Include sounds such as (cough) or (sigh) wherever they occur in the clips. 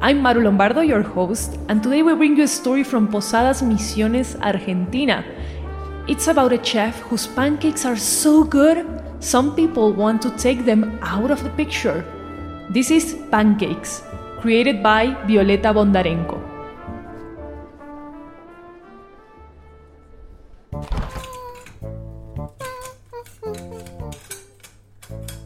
I'm Maru Lombardo, your host, and today we bring you a story from Posadas Misiones, Argentina. It's about a chef whose pancakes are so good, some people want to take them out of the picture. This is Pancakes, created by Violeta Bondarenko.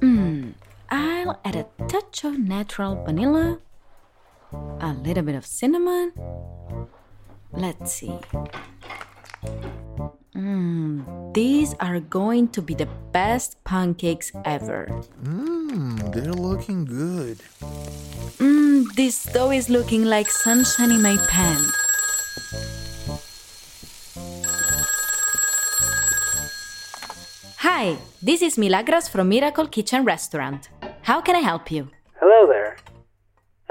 Mmm, I'll add a touch of natural vanilla a little bit of cinnamon. Let's see. Mmm, these are going to be the best pancakes ever. Mmm, they're looking good. Mmm, this dough is looking like sunshine in my pan. Hi, this is Milagros from Miracle Kitchen Restaurant. How can I help you? Hello there.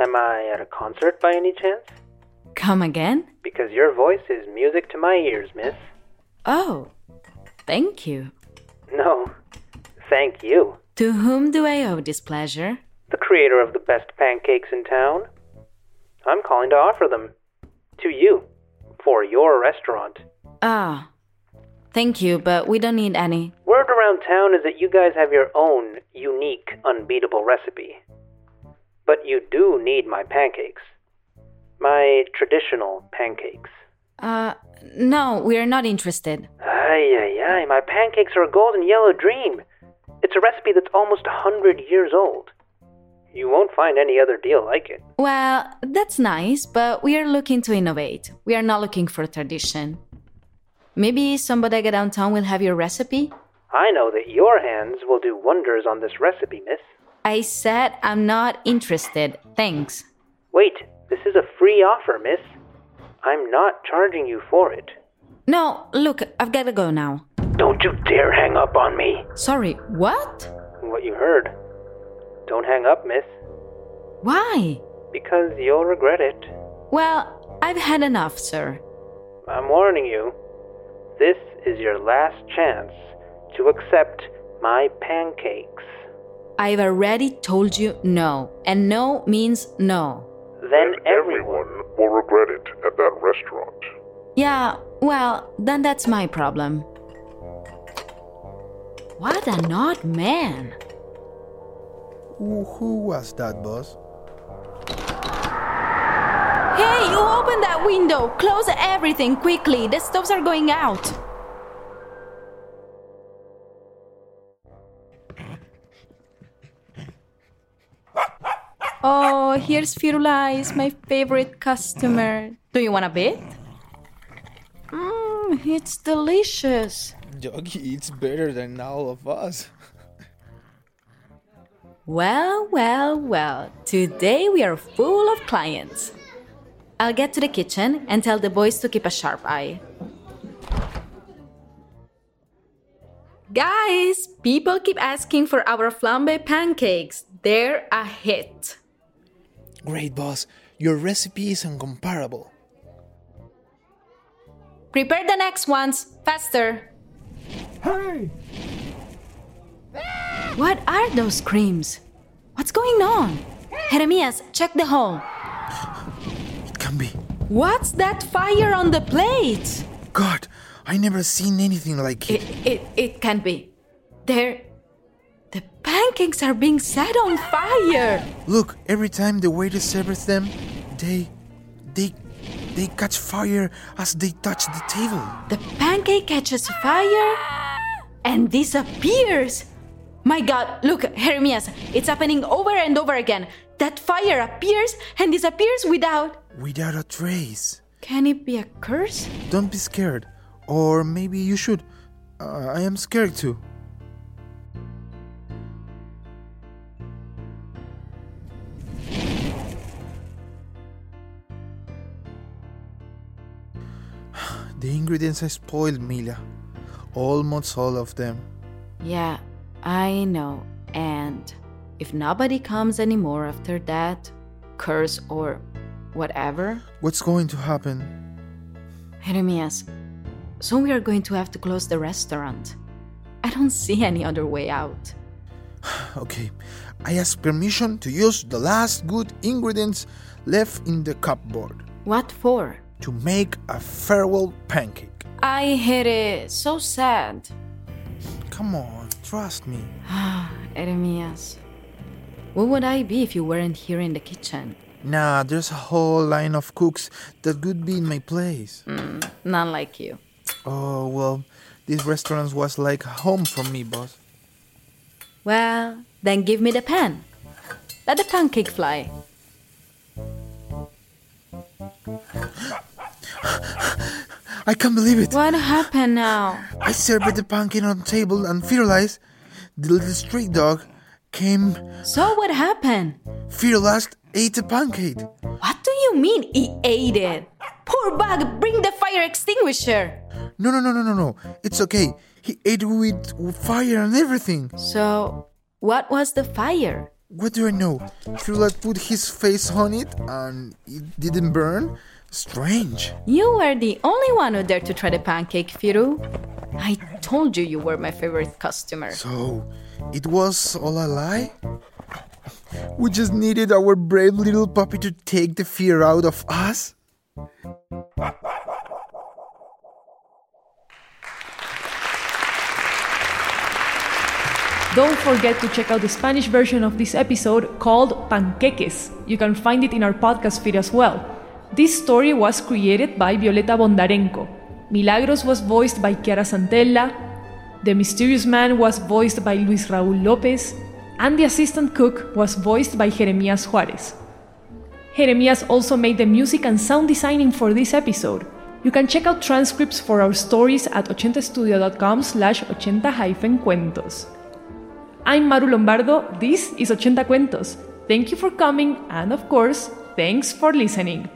Am I at a concert by any chance? Come again? Because your voice is music to my ears, miss. Oh, thank you. No, thank you. To whom do I owe this pleasure? The creator of the best pancakes in town. I'm calling to offer them. To you. For your restaurant. Ah, thank you, but we don't need any. Word around town is that you guys have your own unique, unbeatable recipe. But you do need my pancakes. My traditional pancakes. Uh, no, we're not interested. Ay, ay, ay, my pancakes are a golden yellow dream. It's a recipe that's almost a hundred years old. You won't find any other deal like it. Well, that's nice, but we are looking to innovate. We are not looking for tradition. Maybe some bodega downtown will have your recipe? I know that your hands will do wonders on this recipe, miss. I said I'm not interested. Thanks. Wait, this is a free offer, miss. I'm not charging you for it. No, look, I've got to go now. Don't you dare hang up on me. Sorry, what? What you heard. Don't hang up, miss. Why? Because you'll regret it. Well, I've had enough, sir. I'm warning you. This is your last chance to accept my pancakes. I've already told you no, and no means no. Then and everyone will regret it at that restaurant. Yeah, well, then that's my problem. What an odd man. Who, who was that, boss? Hey, you open that window! Close everything quickly! The stoves are going out! Oh, here's Firulais, my favorite customer. Do you want a bit? Mmm, it's delicious. Doggy eats better than all of us. Well, well, well. Today we are full of clients. I'll get to the kitchen and tell the boys to keep a sharp eye. Guys, people keep asking for our flambe pancakes. They're a hit. Great, boss. Your recipe is incomparable. Prepare the next ones. Faster. Hey! What are those screams? What's going on? Jeremias, check the hall. It can be. What's that fire on the plate? God, I never seen anything like it. It, it, it can't be. There. Pancakes are being set on fire. Look, every time the waiter serves them, they. they They catch fire as they touch the table. The pancake catches fire and disappears. My god, look, Jeremias, it's happening over and over again. That fire appears and disappears without. Without a trace. Can it be a curse? Don't be scared. Or maybe you should. Uh, I am scared too. The ingredients are spoiled, Mila. Almost all of them. Yeah, I know. And if nobody comes anymore after that, curse or whatever, What's going to happen? Jeremias, so we are going to have to close the restaurant. I don't see any other way out. (sighs) Okay, I ask permission to use the last good ingredients left in the cupboard What for? To make a farewell pancake. I hate it. So sad. Come on, trust me. (sighs) Jeremias, what would I be if you weren't here in the kitchen? Nah, there's a whole line of cooks that could be in my place. Mm, not like you. Oh, well, this restaurant was like home for me, boss. Well, then give me the pan. Let the pancake fly. (laughs) I can't believe it. What happened now? I served the pancake on the table and Firulais, the little street dog came, So what happened? Firulais, ate the pancake. What do you mean he ate it? Poor bug, bring the fire extinguisher. No, no, no, no, no, no. It's okay. He ate with, with fire and everything. So, what was the fire? What do I know? Firulais put his face on it and it didn't burn. Strange. You were the only one who dared to try the pancake, Firu. I told you you were my favorite customer. So, it was all a lie? We just needed our brave little puppy to take the fear out of us? Don't forget to check out the Spanish version of this episode called Panqueques. You can find it in our podcast feed as well. This story was created by Violeta Bondarenko. Milagros was voiced by Chiara Santella. The Mysterious Man was voiced by Luis Raúl López. And the assistant cook was voiced by Jeremias Juarez. Jeremias also made the music and sound designing for this episode. You can check out transcripts for our stories at 80studio.com slash 80-cuentos. I'm Maru Lombardo, this is 80 Cuentos. Thank you for coming, and of course, thanks for listening.